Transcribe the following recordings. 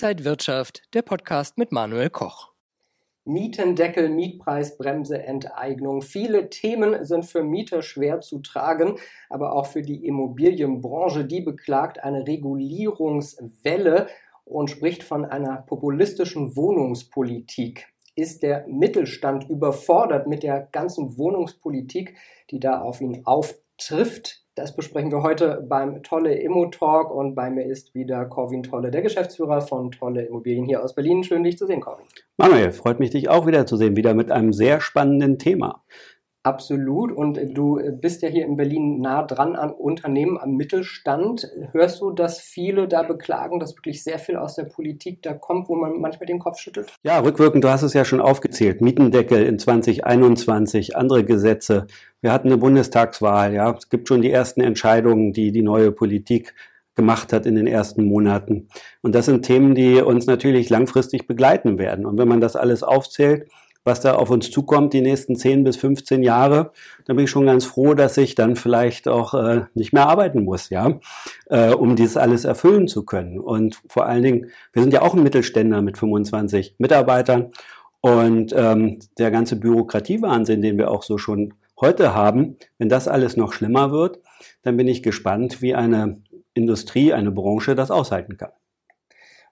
Inside Wirtschaft, der Podcast mit Manuel Koch. Mietendeckel, Mietpreisbremse, Enteignung. Viele Themen sind für Mieter schwer zu tragen, aber auch für die Immobilienbranche. Die beklagt eine Regulierungswelle und spricht von einer populistischen Wohnungspolitik. Ist der Mittelstand überfordert mit der ganzen Wohnungspolitik, die da auf ihn auftrifft? Das besprechen wir heute beim Tolle Immo Talk und bei mir ist wieder Corwin Tolle, der Geschäftsführer von Tolle Immobilien hier aus Berlin. Schön, dich zu sehen, Corwin. Manuel, freut mich, dich auch wieder zu sehen, wieder mit einem sehr spannenden Thema. Absolut. Und du bist ja hier in Berlin nah dran an Unternehmen, am Mittelstand. Hörst du, dass viele da beklagen, dass wirklich sehr viel aus der Politik da kommt, wo man manchmal den Kopf schüttelt? Ja, rückwirkend, du hast es ja schon aufgezählt. Mietendeckel in 2021, andere Gesetze. Wir hatten eine Bundestagswahl, ja. Es gibt schon die ersten Entscheidungen, die die neue Politik gemacht hat in den ersten Monaten. Und das sind Themen, die uns natürlich langfristig begleiten werden. Und wenn man das alles aufzählt, was da auf uns zukommt die nächsten 10 bis 15 Jahre, dann bin ich schon ganz froh, dass ich dann vielleicht auch äh, nicht mehr arbeiten muss, ja, äh, um dieses alles erfüllen zu können. Und vor allen Dingen, wir sind ja auch ein Mittelständler mit 25 Mitarbeitern und ähm, der ganze Bürokratiewahnsinn, den wir auch so schon heute haben, wenn das alles noch schlimmer wird, dann bin ich gespannt, wie eine Industrie, eine Branche das aushalten kann.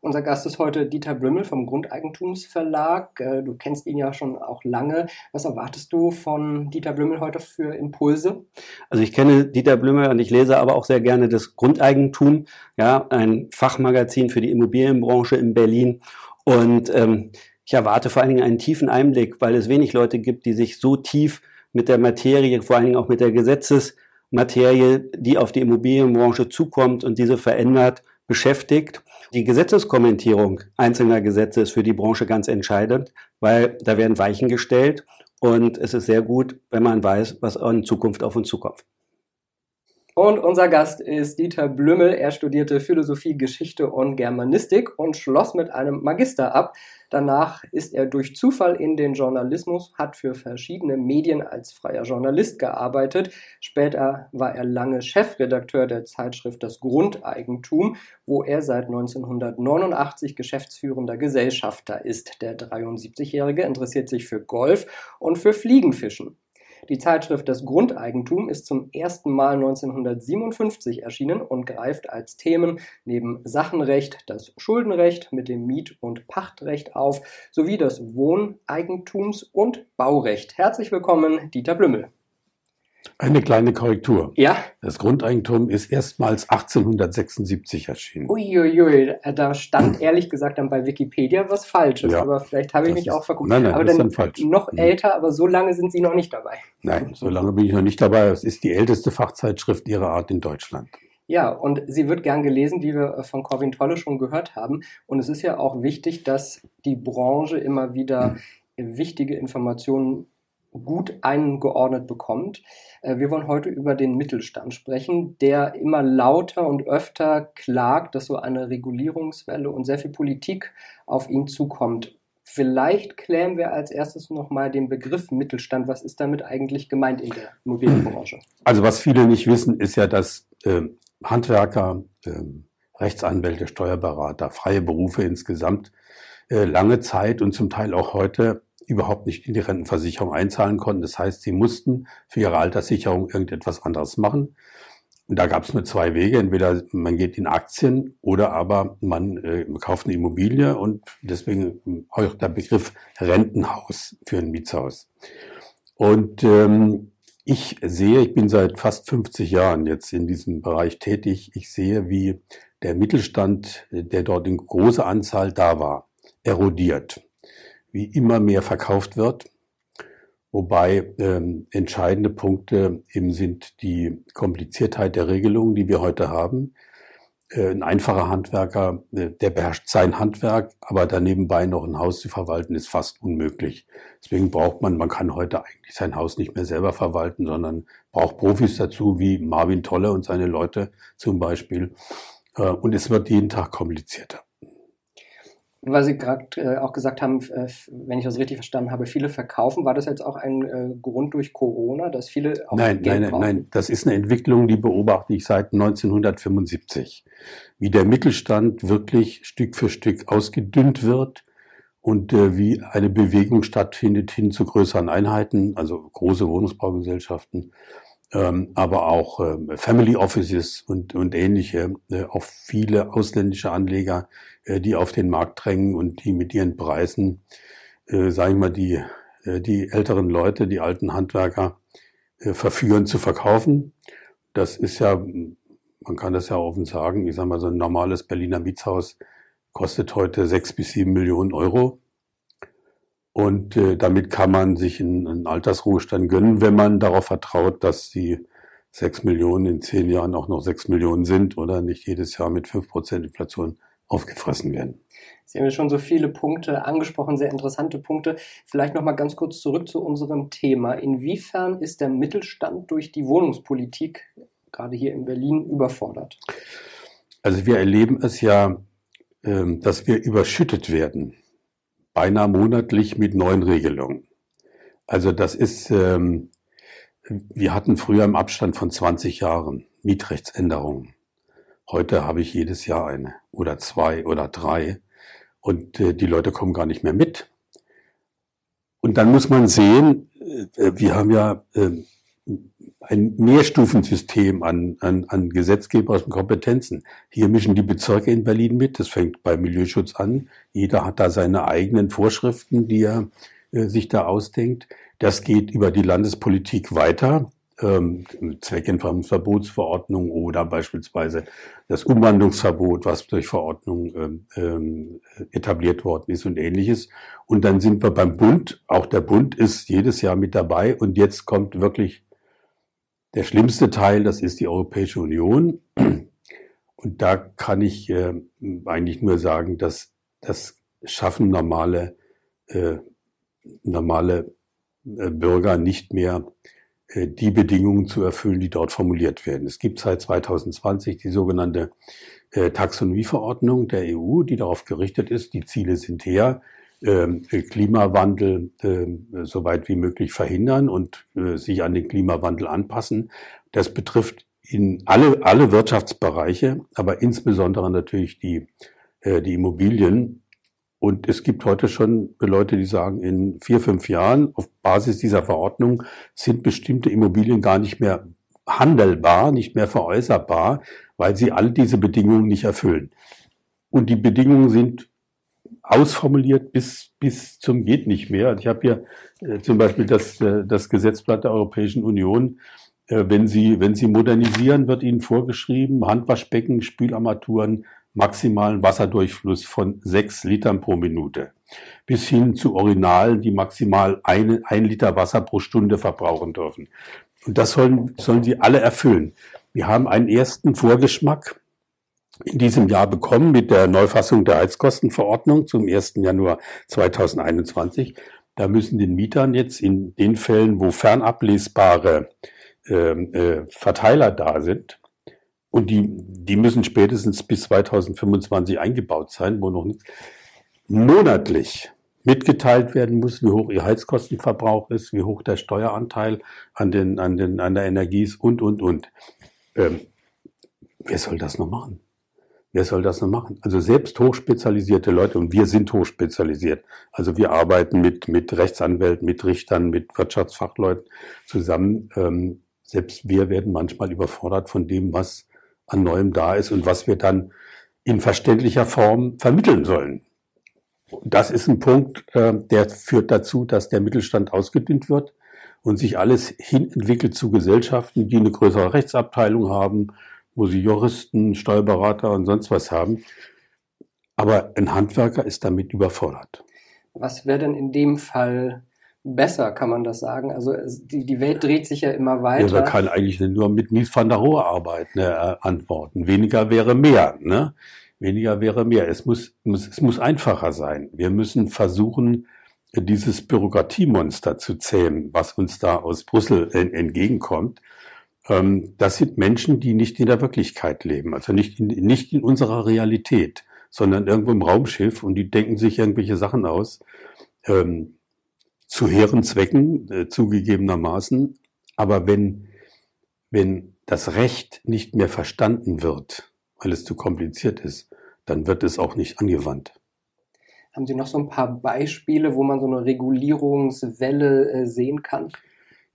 Unser Gast ist heute Dieter Blümmel vom Grundeigentumsverlag. Äh, du kennst ihn ja schon auch lange. Was erwartest du von Dieter Blümmel heute für Impulse? Also ich kenne Dieter Blümmel und ich lese aber auch sehr gerne das Grundeigentum, ja, ein Fachmagazin für die Immobilienbranche in Berlin. Und ähm, ich erwarte vor allen Dingen einen tiefen Einblick, weil es wenig Leute gibt, die sich so tief mit der Materie, vor allen Dingen auch mit der Gesetzesmaterie, die auf die Immobilienbranche zukommt und diese verändert, beschäftigt. Die Gesetzeskommentierung einzelner Gesetze ist für die Branche ganz entscheidend, weil da werden Weichen gestellt und es ist sehr gut, wenn man weiß, was in Zukunft auf uns zukommt. Und unser Gast ist Dieter Blümmel. Er studierte Philosophie, Geschichte und Germanistik und schloss mit einem Magister ab. Danach ist er durch Zufall in den Journalismus, hat für verschiedene Medien als freier Journalist gearbeitet. Später war er lange Chefredakteur der Zeitschrift Das Grundeigentum, wo er seit 1989 geschäftsführender Gesellschafter ist. Der 73-Jährige interessiert sich für Golf und für Fliegenfischen. Die Zeitschrift Das Grundeigentum ist zum ersten Mal 1957 erschienen und greift als Themen neben Sachenrecht das Schuldenrecht mit dem Miet- und Pachtrecht auf, sowie das Wohneigentums- und Baurecht. Herzlich willkommen, Dieter Blümmel. Eine kleine Korrektur. Ja. Das Grundeigentum ist erstmals 1876 erschienen. Uiuiui, da stand ehrlich gesagt dann bei Wikipedia was Falsches, ja, aber vielleicht habe ich mich ist, auch verguckt. Nein, nein, aber das dann ist dann falsch. noch Mhm. älter, aber so lange sind Sie noch nicht dabei. Nein, so lange bin ich noch nicht dabei. Es ist die älteste Fachzeitschrift ihrer Art in Deutschland. Ja, und sie wird gern gelesen, wie wir von Corwin Tolle schon gehört haben. Und es ist ja auch wichtig, dass die Branche immer wieder wichtige Informationen gut eingeordnet bekommt. Äh, Wir wollen heute über den Mittelstand sprechen, der immer lauter und öfter klagt, dass so eine Regulierungswelle und sehr viel Politik auf ihn zukommt. Vielleicht klären wir als erstes nochmal den Begriff Mittelstand. Was ist damit eigentlich gemeint in der Immobilienbranche? Also was viele nicht wissen, ist ja, dass äh, Handwerker, äh, Rechtsanwälte, Steuerberater, freie Berufe insgesamt äh, lange Zeit und zum Teil auch heute überhaupt nicht in die Rentenversicherung einzahlen konnten. Das heißt, sie mussten für ihre Alterssicherung irgendetwas anderes machen. Und da gab es nur zwei Wege. Entweder man geht in Aktien oder aber man äh, kauft eine Immobilie und deswegen auch der Begriff Rentenhaus für ein Mietshaus. Und ähm, ich sehe, ich bin seit fast 50 Jahren jetzt in diesem Bereich tätig. Ich sehe, wie der Mittelstand, der dort in großer Anzahl da war, erodiert, wie immer mehr verkauft wird, wobei ähm, entscheidende Punkte eben sind die Kompliziertheit der Regelungen, die wir heute haben. Äh, ein einfacher Handwerker, äh, der beherrscht sein Handwerk, aber danebenbei noch ein Haus zu verwalten, ist fast unmöglich. Deswegen braucht man, man kann heute eigentlich sein Haus nicht mehr selber verwalten, sondern braucht Profis dazu, wie Marvin Tolle und seine Leute zum Beispiel. Äh, und es wird jeden Tag komplizierter. Weil Sie gerade äh, auch gesagt haben, äh, wenn ich das richtig verstanden habe, viele verkaufen. War das jetzt auch ein äh, Grund durch Corona, dass viele auch nein, Geld nein, brauchen? Nein, das ist eine Entwicklung, die beobachte ich seit 1975. Wie der Mittelstand wirklich Stück für Stück ausgedünnt wird und äh, wie eine Bewegung stattfindet hin zu größeren Einheiten, also große Wohnungsbaugesellschaften ähm, aber auch äh, Family Offices und, und ähnliche, äh, auch viele ausländische Anleger, äh, die auf den Markt drängen und die mit ihren Preisen, äh, sage ich mal, die, äh, die älteren Leute, die alten Handwerker verführen zu verkaufen. Das ist ja, man kann das ja offen sagen, ich sage mal, so ein normales Berliner Mietshaus kostet heute sechs bis sieben Millionen Euro. Und äh, damit kann man sich einen, einen Altersruhestand gönnen, wenn man darauf vertraut, dass die sechs Millionen in zehn Jahren auch noch sechs Millionen sind oder nicht jedes Jahr mit fünf Prozent Inflation aufgefressen werden. Sie haben ja schon so viele Punkte angesprochen, sehr interessante Punkte. Vielleicht noch mal ganz kurz zurück zu unserem Thema. Inwiefern ist der Mittelstand durch die Wohnungspolitik gerade hier in Berlin überfordert? Also wir erleben es ja, ähm, dass wir überschüttet werden beinahe monatlich mit neuen Regelungen. Also das ist, ähm, wir hatten früher im Abstand von 20 Jahren Mietrechtsänderungen. Heute habe ich jedes Jahr eine oder zwei oder drei und äh, die Leute kommen gar nicht mehr mit. Und dann muss man sehen, äh, wir haben ja äh, ein Mehrstufensystem an, an, an gesetzgeberischen Kompetenzen. Hier mischen die Bezirke in Berlin mit. Das fängt bei Milieuschutz an. Jeder hat da seine eigenen Vorschriften, die er äh, sich da ausdenkt. Das geht über die Landespolitik weiter. Ähm, Zweckentfremdungsverbotsverordnung oder beispielsweise das Umwandlungsverbot, was durch Verordnung ähm, ähm, etabliert worden ist und ähnliches. Und dann sind wir beim Bund. Auch der Bund ist jedes Jahr mit dabei und jetzt kommt wirklich der schlimmste Teil, das ist die Europäische Union. Und da kann ich äh, eigentlich nur sagen, dass das schaffen normale, äh, normale äh, Bürger nicht mehr äh, die Bedingungen zu erfüllen, die dort formuliert werden. Es gibt seit 2020 die sogenannte äh, Taxonomieverordnung der EU, die darauf gerichtet ist, die Ziele sind her, Klimawandel äh, so weit wie möglich verhindern und äh, sich an den Klimawandel anpassen. Das betrifft in alle, alle Wirtschaftsbereiche, aber insbesondere natürlich die, äh, die Immobilien. Und es gibt heute schon Leute, die sagen, in vier, fünf Jahren auf Basis dieser Verordnung sind bestimmte Immobilien gar nicht mehr handelbar, nicht mehr veräußerbar, weil sie all diese Bedingungen nicht erfüllen. Und die Bedingungen sind ausformuliert bis, bis zum geht nicht mehr. Ich habe hier äh, zum Beispiel das, äh, das Gesetzblatt der Europäischen Union. Äh, wenn, Sie, wenn Sie modernisieren, wird Ihnen vorgeschrieben, Handwaschbecken, Spülarmaturen, maximalen Wasserdurchfluss von sechs Litern pro Minute. Bis hin zu Originalen, die maximal ein, ein Liter Wasser pro Stunde verbrauchen dürfen. Und das sollen, sollen Sie alle erfüllen. Wir haben einen ersten Vorgeschmack in diesem Jahr bekommen mit der Neufassung der Heizkostenverordnung zum 1. Januar 2021. Da müssen den Mietern jetzt in den Fällen, wo fernablesbare äh, äh, Verteiler da sind, und die, die müssen spätestens bis 2025 eingebaut sein, wo noch nicht monatlich mitgeteilt werden muss, wie hoch ihr Heizkostenverbrauch ist, wie hoch der Steueranteil an, den, an, den, an der Energie ist und, und, und. Ähm, wer soll das noch machen? Wer soll das noch machen? Also selbst hochspezialisierte Leute, und wir sind hochspezialisiert. Also wir arbeiten mit, mit Rechtsanwälten, mit Richtern, mit Wirtschaftsfachleuten zusammen. Ähm, selbst wir werden manchmal überfordert von dem, was an Neuem da ist und was wir dann in verständlicher Form vermitteln sollen. Das ist ein Punkt, äh, der führt dazu, dass der Mittelstand ausgedünnt wird und sich alles hin entwickelt zu Gesellschaften, die eine größere Rechtsabteilung haben, wo sie Juristen, Steuerberater und sonst was haben. Aber ein Handwerker ist damit überfordert. Was wäre denn in dem Fall besser, kann man das sagen? Also die, die Welt dreht sich ja immer weiter. Ja, man kann eigentlich nur mit Mies van der Rohe arbeiten, äh, antworten. Weniger wäre mehr. Ne? Weniger wäre mehr. Es muss, muss, es muss einfacher sein. Wir müssen versuchen, dieses Bürokratiemonster zu zähmen, was uns da aus Brüssel entgegenkommt. Ähm, das sind Menschen, die nicht in der Wirklichkeit leben, also nicht in, nicht in unserer Realität, sondern irgendwo im Raumschiff und die denken sich irgendwelche Sachen aus, ähm, zu hehren Zwecken äh, zugegebenermaßen. Aber wenn, wenn das Recht nicht mehr verstanden wird, weil es zu kompliziert ist, dann wird es auch nicht angewandt. Haben Sie noch so ein paar Beispiele, wo man so eine Regulierungswelle äh, sehen kann?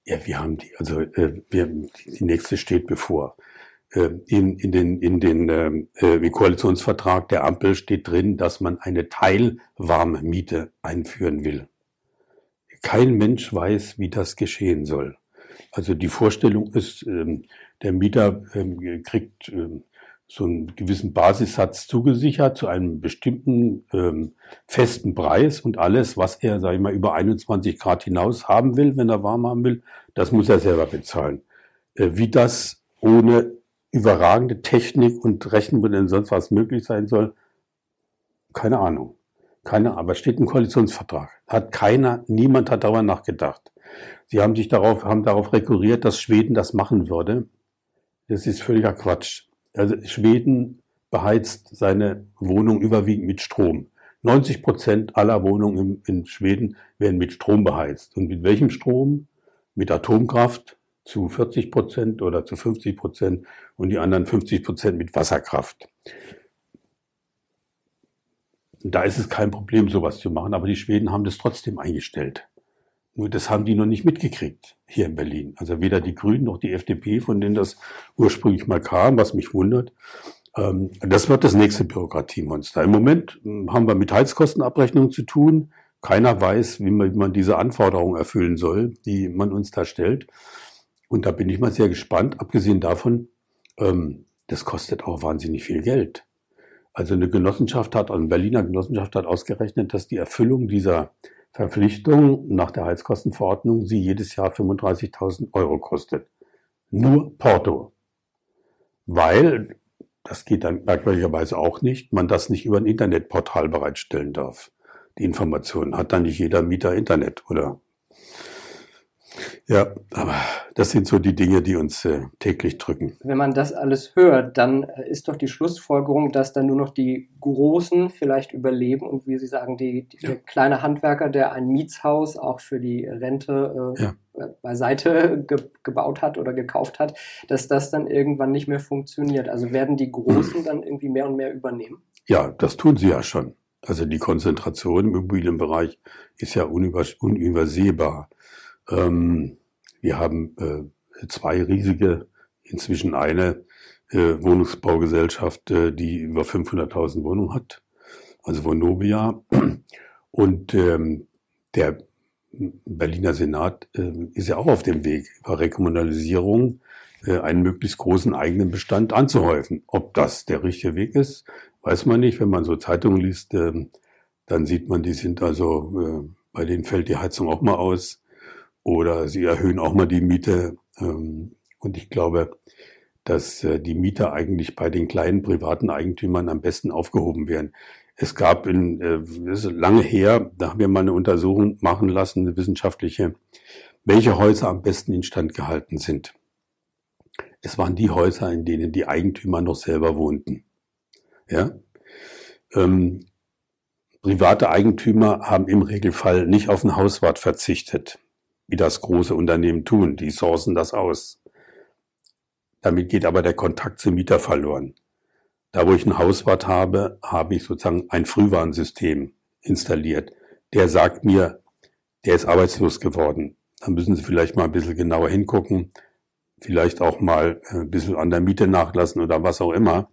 Ja, wir haben die, also äh, wir, die nächste steht bevor. Äh, in, in den, in den ähm, äh, im Koalitionsvertrag der Ampel steht drin, dass man eine Teilwarmmiete einführen will. Kein Mensch weiß, wie das geschehen soll. Also die Vorstellung ist, ähm, der Mieter ähm, kriegt ähm, so einen gewissen Basissatz zugesichert zu einem bestimmten ähm, festen Preis und alles, was er, sage ich mal, über 21 Grad hinaus haben will, wenn er warm haben will, das muss er selber bezahlen. Äh, wie das ohne überragende Technik und Rechenmodell sonst was möglich sein soll, keine Ahnung. Keine, aber steht im Koalitionsvertrag. Hat keiner, niemand hat darüber nachgedacht. Sie haben sich darauf, haben darauf rekurriert, dass Schweden das machen würde. Das ist völliger Quatsch. Also Schweden beheizt seine Wohnung überwiegend mit Strom. 90 Prozent aller Wohnungen in, Schweden werden mit Strom beheizt. Und mit welchem Strom? Mit Atomkraft zu 40 Prozent oder zu 50 Prozent und die anderen 50 Prozent mit Wasserkraft. Da ist es kein Problem, sowas zu machen, aber die Schweden haben das trotzdem eingestellt. Nur das haben die noch nicht mitgekriegt hier in Berlin. Also weder die Grünen noch die FDP, von denen das ursprünglich mal kam, was mich wundert. Ähm, das wird das nächste Bürokratiemonster. Im Moment hm, haben wir mit Heizkostenabrechnungen zu tun. Keiner weiß, wie man, wie man diese Anforderungen erfüllen soll, die man uns da stellt. Und da bin ich mal sehr gespannt. Abgesehen davon, ähm, das kostet auch wahnsinnig viel Geld. Also eine Genossenschaft hat, eine Berliner Genossenschaft hat ausgerechnet, dass die Erfüllung dieser Verpflichtung nach der Heizkostenverordnung sie jedes Jahr 35.000 Euro kostet. Nur Porto. Weil, das geht dann merkwürdigerweise auch nicht, man das nicht über ein Internetportal bereitstellen darf. Die Informationen hat dann nicht jeder Mieter Internet oder ja, aber das sind so die Dinge, die uns äh, täglich drücken. Wenn man das alles hört, dann äh, ist doch die Schlussfolgerung, dass dann nur noch die Großen vielleicht überleben und wie Sie sagen, die, die ja. der kleine Handwerker, der ein Mietshaus auch für die Rente äh, ja. Äh, beiseite ge gebaut hat oder gekauft hat, dass das dann irgendwann nicht mehr funktioniert. Also werden die Großen dann irgendwie mehr und mehr übernehmen? Ja, das tun sie ja schon. Also die Konzentration im Immobilienbereich ist ja unübersehbar. Ähm, wir haben äh, zwei riesige, inzwischen eine äh, Wohnungsbaugesellschaft, äh, die über 500.000 Wohnungen hat, also Vonovia. Und ähm, der Berliner Senat äh, ist ja auch auf dem Weg, über Rekommunalisierung äh, einen möglichst großen eigenen Bestand anzuhäufen. Ob das der richtige Weg ist, weiß man nicht. Wenn man so Zeitungen liest, äh, dann sieht man, die sind also, äh, bei denen fällt die Heizung auch mal aus. Oder sie erhöhen auch mal die Miete. Ähm, und ich glaube, dass äh, die Mieter eigentlich bei den kleinen privaten Eigentümern am besten aufgehoben werden. Es gab in, äh, das ist lange her, da haben wir mal eine Untersuchung machen lassen, eine wissenschaftliche, welche Häuser am besten instand gehalten sind. Es waren die Häuser, in denen die Eigentümer noch selber wohnten. Ja? Ähm, private Eigentümer haben im Regelfall nicht auf den Hauswart verzichtet wie das große Unternehmen tun. Die sourcen das aus. Damit geht aber der Kontakt zum Mieter verloren. Da, wo ich ein Hauswart habe, habe ich sozusagen ein Frühwarnsystem installiert. Der sagt mir, der ist arbeitslos geworden. Da müssen Sie vielleicht mal ein bisschen genauer hingucken, vielleicht auch mal äh, ein bisschen an der Miete nachlassen oder was auch immer.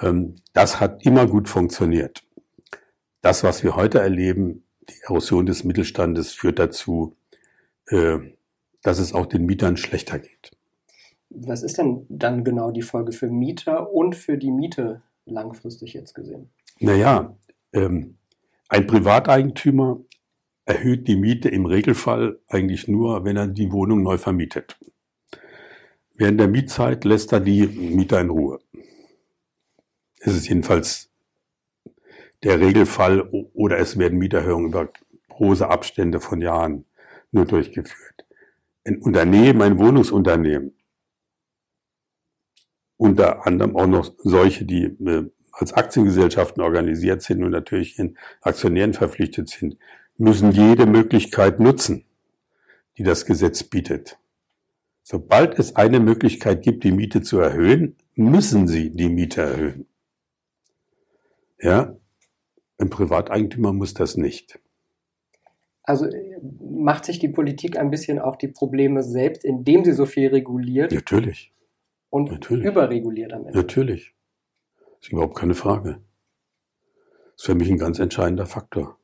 Ähm, das hat immer gut funktioniert. Das, was wir heute erleben, die Erosion des Mittelstandes führt dazu, dass es auch den Mietern schlechter geht. Was ist denn dann genau die Folge für Mieter und für die Miete langfristig jetzt gesehen? Naja, ähm, ein Privateigentümer erhöht die Miete im Regelfall eigentlich nur, wenn er die Wohnung neu vermietet. Während der Mietzeit lässt er die Mieter in Ruhe. Es ist jedenfalls der Regelfall oder es werden Mieterhöhungen über große Abstände von Jahren nur durchgeführt. Ein Unternehmen, ein Wohnungsunternehmen, unter anderem auch noch solche, die äh, als Aktiengesellschaften organisiert sind und natürlich in Aktionären verpflichtet sind, müssen jede Möglichkeit nutzen, die das Gesetz bietet. Sobald es eine Möglichkeit gibt, die Miete zu erhöhen, müssen sie die Miete erhöhen. Ja, ein Privateigentümer muss das nicht. Also macht sich die Politik ein bisschen auch die Probleme selbst, indem sie so viel reguliert? Natürlich. Und Natürlich. überreguliert am Ende? Natürlich. Das ist überhaupt keine Frage. Das ist für mich ein ganz entscheidender Faktor.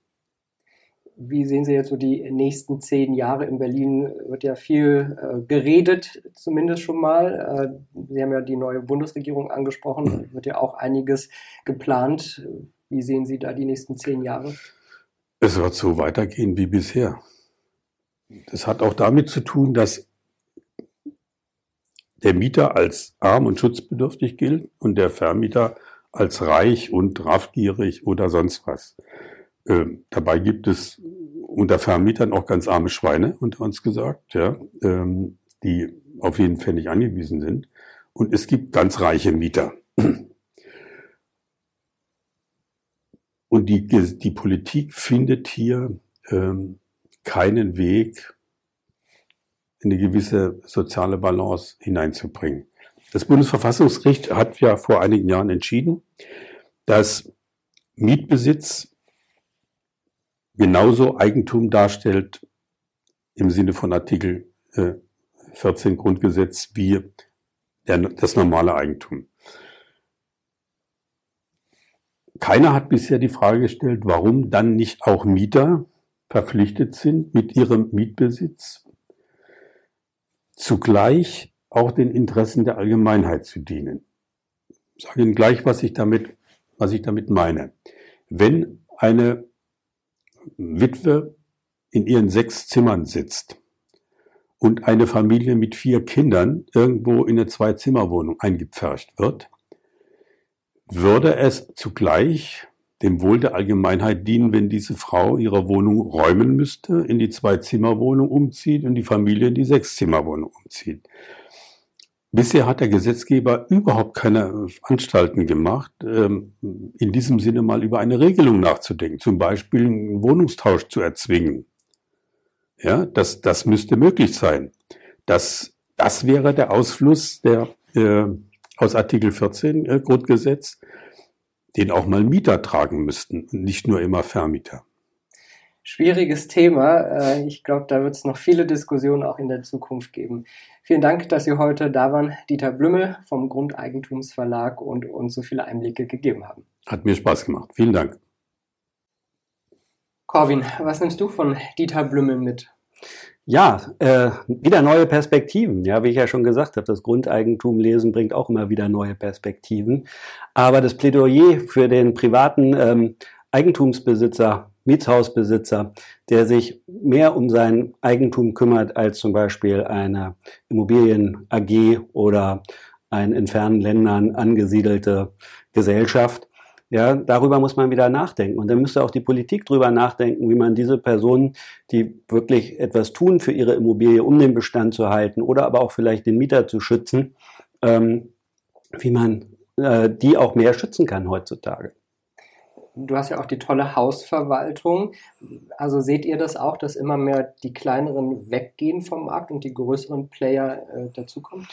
Wie sehen Sie jetzt so die nächsten zehn Jahre in Berlin? Wird ja viel äh, geredet, zumindest schon mal. Äh, Sie haben ja die neue Bundesregierung angesprochen. Mhm. Wird ja auch einiges geplant. Wie sehen Sie da die nächsten zehn Jahre? Es wird so weitergehen wie bisher. Das hat auch damit zu tun, dass der Mieter als arm und schutzbedürftig gilt und der Vermieter als reich und raffgierig oder sonst was. Ähm, dabei gibt es unter Vermietern auch ganz arme Schweine, unter uns gesagt, ja, ähm, die auf jeden nicht angewiesen sind. Und es gibt ganz reiche Mieter. Und die, die Politik findet hier ähm, keinen Weg, in eine gewisse soziale Balance hineinzubringen. Das Bundesverfassungsgericht hat ja vor einigen Jahren entschieden, dass Mietbesitz genauso Eigentum darstellt im Sinne von Artikel äh, 14 Grundgesetz wie der, das normale Eigentum. Keiner hat bisher die Frage gestellt, warum dann nicht auch Mieter verpflichtet sind, mit ihrem Mietbesitz zugleich auch den Interessen der Allgemeinheit zu dienen. Ich sage Ihnen gleich, was ich damit, was ich damit meine. Wenn eine Witwe in ihren sechs Zimmern sitzt und eine Familie mit vier Kindern irgendwo in eine Zwei-Zimmer-Wohnung eingepfercht wird, würde es zugleich dem Wohl der Allgemeinheit dienen, wenn diese Frau ihre Wohnung räumen müsste, in die Zwei-Zimmer-Wohnung umzieht und die Familie in die Sechs-Zimmer-Wohnung umzieht. Bisher hat der Gesetzgeber überhaupt keine Anstalten gemacht, ähm, in diesem Sinne mal über eine Regelung nachzudenken, zum Beispiel einen Wohnungstausch zu erzwingen. Ja, das, das müsste möglich sein. Das, das wäre der Ausfluss der, äh, aus Artikel 14 äh, Grundgesetz, den auch mal Mieter tragen müssten und nicht nur immer Vermieter. Schwieriges Thema. Äh, ich glaube, da wird es noch viele Diskussionen auch in der Zukunft geben. Vielen Dank, dass Sie heute da waren, Dieter Blümmel vom Grundeigentumsverlag und uns so viele Einblicke gegeben haben. Hat mir Spaß gemacht. Vielen Dank. Corwin, was nimmst du von Dieter Blümmel mit? Ja, äh, wieder neue Perspektiven. Ja, wie ich ja schon gesagt habe, das Grundeigentum lesen bringt auch immer wieder neue Perspektiven. Aber das Plädoyer für den privaten ähm, Eigentumsbesitzer, Mietshausbesitzer, der sich mehr um sein Eigentum kümmert als zum Beispiel eine Immobilien AG oder ein in fernen Ländern angesiedelte Gesellschaft, ja, darüber muss man wieder nachdenken. Und dann müsste auch die Politik drüber nachdenken, wie man diese Personen, die wirklich etwas tun für ihre Immobilie, um den Bestand zu halten oder aber auch vielleicht den Mieter zu schützen, ähm, wie man äh, die auch mehr schützen kann heutzutage. Du hast ja auch die tolle Hausverwaltung. Also seht ihr das auch, dass immer mehr die kleineren weggehen vom Markt und die größeren Player äh, dazukommen?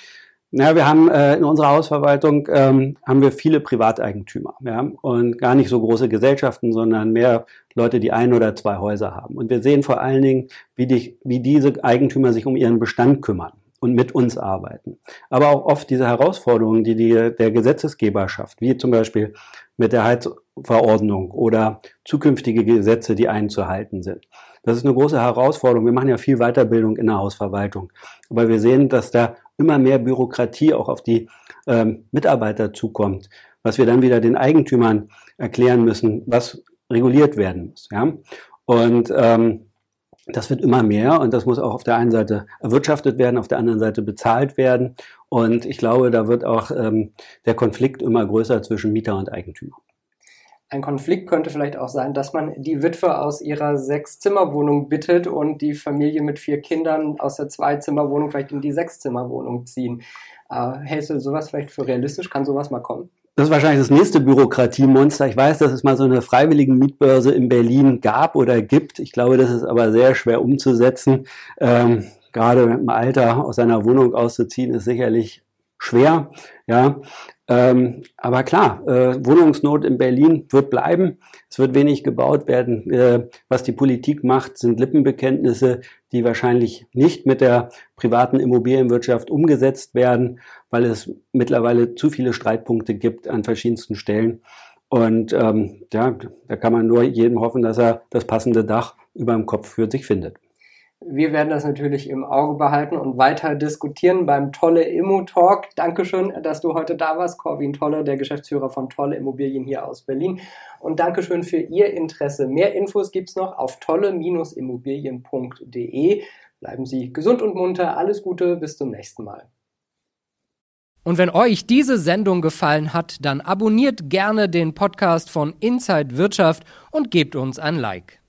Ja, wir haben äh, in unserer Hausverwaltung ähm, haben wir viele Privateigentümer ja, und gar nicht so große Gesellschaften, sondern mehr Leute, die ein oder zwei Häuser haben. Und wir sehen vor allen Dingen, wie, die, wie diese Eigentümer sich um ihren Bestand kümmern und mit uns arbeiten. Aber auch oft diese Herausforderungen, die, die der Gesetzesgeber schafft, wie zum Beispiel mit der Heizverordnung oder zukünftige Gesetze, die einzuhalten sind. Das ist eine große Herausforderung. Wir machen ja viel Weiterbildung in der Hausverwaltung. Aber wir sehen, dass da immer mehr Bürokratie auch auf die ähm, Mitarbeiter zukommt, was wir dann wieder den Eigentümern erklären müssen, was reguliert werden muss. Ja? Und ähm, das wird immer mehr und das muss auch auf der einen Seite erwirtschaftet werden, auf der anderen Seite bezahlt werden. Und ich glaube, da wird auch ähm, der Konflikt immer größer zwischen Mieter und Eigentümer. Ein Konflikt könnte vielleicht auch sein, dass man die Witwe aus ihrer Sechs-Zimmer-Wohnung bittet und die Familie mit vier Kindern aus der Zwei-Zimmer-Wohnung vielleicht in die Sechs-Zimmer-Wohnung ziehen. Äh, hältst du sowas vielleicht für realistisch? Kann sowas mal kommen? Das ist wahrscheinlich das nächste Bürokratiemonster. Ich weiß, dass es mal so eine freiwillige Mietbörse in Berlin gab oder gibt. Ich glaube, das ist aber sehr schwer umzusetzen. Ähm, gerade im Alter aus seiner Wohnung auszuziehen, ist sicherlich schwer. Ja, ähm, aber klar, äh, Wohnungsnot in Berlin wird bleiben. Es wird wenig gebaut werden. Äh, was die Politik macht, sind Lippenbekenntnisse, die wahrscheinlich nicht mit der privaten Immobilienwirtschaft umgesetzt werden weil es mittlerweile zu viele Streitpunkte gibt an verschiedensten Stellen. Und ähm, ja, da kann man nur jedem hoffen, dass er das passende Dach über dem Kopf für sich findet. Wir werden das natürlich im Auge behalten und weiter diskutieren beim Tolle Immo Talk. Dankeschön, dass du heute da warst, Corwin Tolle, der Geschäftsführer von Tolle Immobilien hier aus Berlin. Und Dankeschön für Ihr Interesse. Mehr Infos gibt's noch auf tolle-immobilien.de. Bleiben Sie gesund und munter. Alles Gute, bis zum nächsten Mal. Und wenn euch diese Sendung gefallen hat, dann abonniert gerne den Podcast von Inside Wirtschaft und gebt uns ein Like.